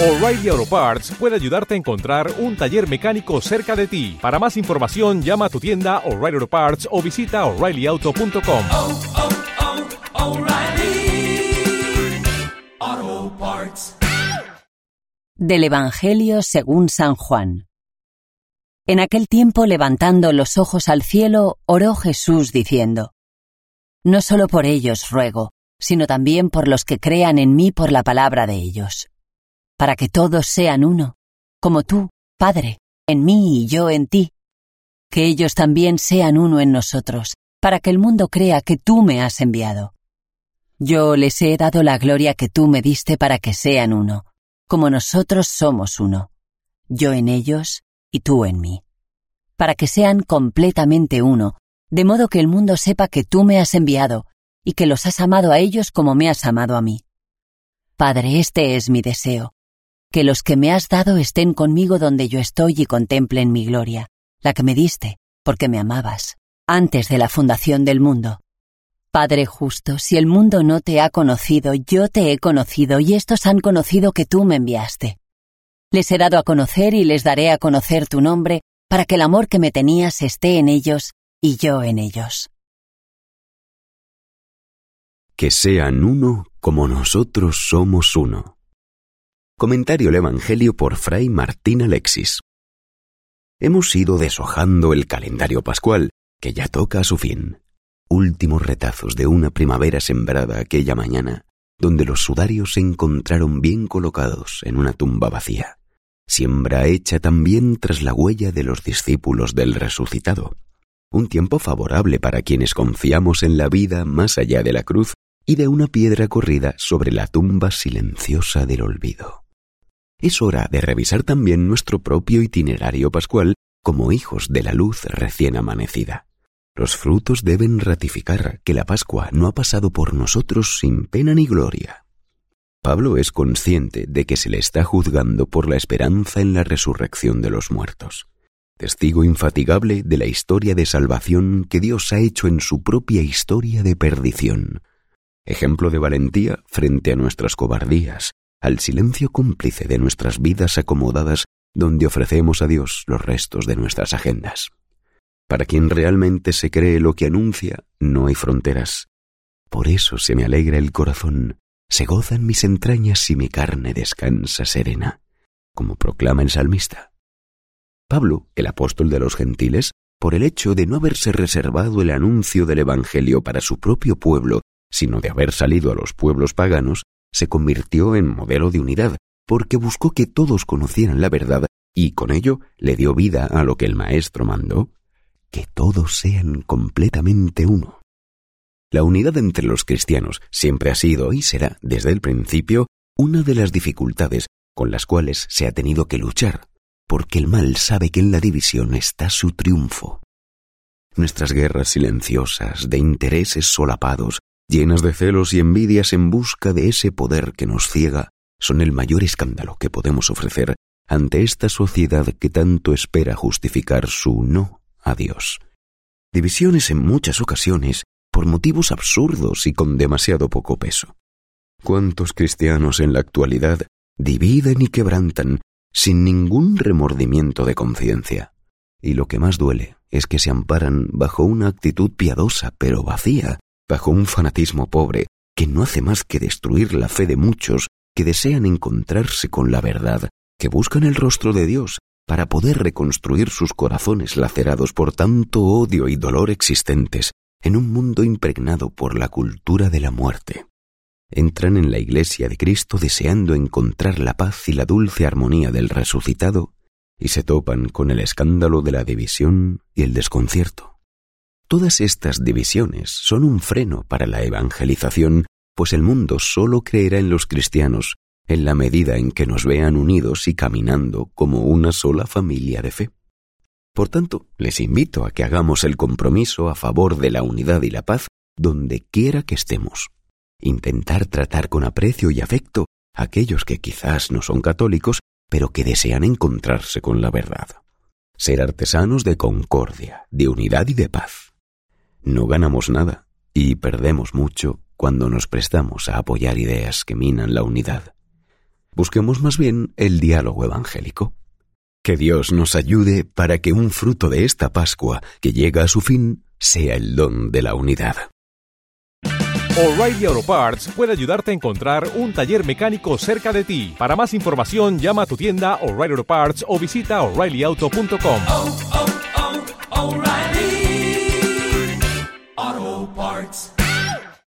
O'Reilly Auto Parts puede ayudarte a encontrar un taller mecánico cerca de ti. Para más información, llama a tu tienda O'Reilly Auto Parts o visita oreillyauto.com. oh, oh, Parts. Del Evangelio según San Juan. En aquel tiempo, levantando los ojos al cielo, oró Jesús diciendo, No solo por ellos ruego, sino también por los que crean en mí por la palabra de ellos para que todos sean uno, como tú, Padre, en mí y yo en ti. Que ellos también sean uno en nosotros, para que el mundo crea que tú me has enviado. Yo les he dado la gloria que tú me diste para que sean uno, como nosotros somos uno, yo en ellos y tú en mí, para que sean completamente uno, de modo que el mundo sepa que tú me has enviado y que los has amado a ellos como me has amado a mí. Padre, este es mi deseo que los que me has dado estén conmigo donde yo estoy y contemplen mi gloria, la que me diste, porque me amabas, antes de la fundación del mundo. Padre justo, si el mundo no te ha conocido, yo te he conocido y estos han conocido que tú me enviaste. Les he dado a conocer y les daré a conocer tu nombre, para que el amor que me tenías esté en ellos y yo en ellos. Que sean uno como nosotros somos uno. Comentario al Evangelio por Fray Martín Alexis. Hemos ido deshojando el calendario pascual, que ya toca a su fin. Últimos retazos de una primavera sembrada aquella mañana, donde los sudarios se encontraron bien colocados en una tumba vacía. Siembra hecha también tras la huella de los discípulos del resucitado. Un tiempo favorable para quienes confiamos en la vida más allá de la cruz y de una piedra corrida sobre la tumba silenciosa del olvido es hora de revisar también nuestro propio itinerario pascual como hijos de la luz recién amanecida. Los frutos deben ratificar que la Pascua no ha pasado por nosotros sin pena ni gloria. Pablo es consciente de que se le está juzgando por la esperanza en la resurrección de los muertos, testigo infatigable de la historia de salvación que Dios ha hecho en su propia historia de perdición, ejemplo de valentía frente a nuestras cobardías, al silencio cómplice de nuestras vidas acomodadas donde ofrecemos a Dios los restos de nuestras agendas. Para quien realmente se cree lo que anuncia, no hay fronteras. Por eso se me alegra el corazón, se gozan mis entrañas y mi carne descansa serena, como proclama el salmista. Pablo, el apóstol de los gentiles, por el hecho de no haberse reservado el anuncio del Evangelio para su propio pueblo, sino de haber salido a los pueblos paganos, se convirtió en modelo de unidad, porque buscó que todos conocieran la verdad y con ello le dio vida a lo que el Maestro mandó, que todos sean completamente uno. La unidad entre los cristianos siempre ha sido y será, desde el principio, una de las dificultades con las cuales se ha tenido que luchar, porque el mal sabe que en la división está su triunfo. Nuestras guerras silenciosas, de intereses solapados, llenas de celos y envidias en busca de ese poder que nos ciega, son el mayor escándalo que podemos ofrecer ante esta sociedad que tanto espera justificar su no a Dios. Divisiones en muchas ocasiones por motivos absurdos y con demasiado poco peso. ¿Cuántos cristianos en la actualidad dividen y quebrantan sin ningún remordimiento de conciencia? Y lo que más duele es que se amparan bajo una actitud piadosa pero vacía bajo un fanatismo pobre que no hace más que destruir la fe de muchos que desean encontrarse con la verdad, que buscan el rostro de Dios para poder reconstruir sus corazones lacerados por tanto odio y dolor existentes en un mundo impregnado por la cultura de la muerte. Entran en la iglesia de Cristo deseando encontrar la paz y la dulce armonía del resucitado y se topan con el escándalo de la división y el desconcierto. Todas estas divisiones son un freno para la evangelización, pues el mundo solo creerá en los cristianos en la medida en que nos vean unidos y caminando como una sola familia de fe. Por tanto, les invito a que hagamos el compromiso a favor de la unidad y la paz donde quiera que estemos. Intentar tratar con aprecio y afecto a aquellos que quizás no son católicos, pero que desean encontrarse con la verdad. Ser artesanos de concordia, de unidad y de paz no ganamos nada y perdemos mucho cuando nos prestamos a apoyar ideas que minan la unidad. Busquemos más bien el diálogo evangélico. Que Dios nos ayude para que un fruto de esta Pascua que llega a su fin sea el don de la unidad. O'Reilly Auto Parts puede ayudarte a encontrar un taller mecánico cerca de ti. Para más información, llama a tu tienda O'Reilly Auto Parts o visita oreillyauto.com. oh, oh, O'Reilly Auto Parts.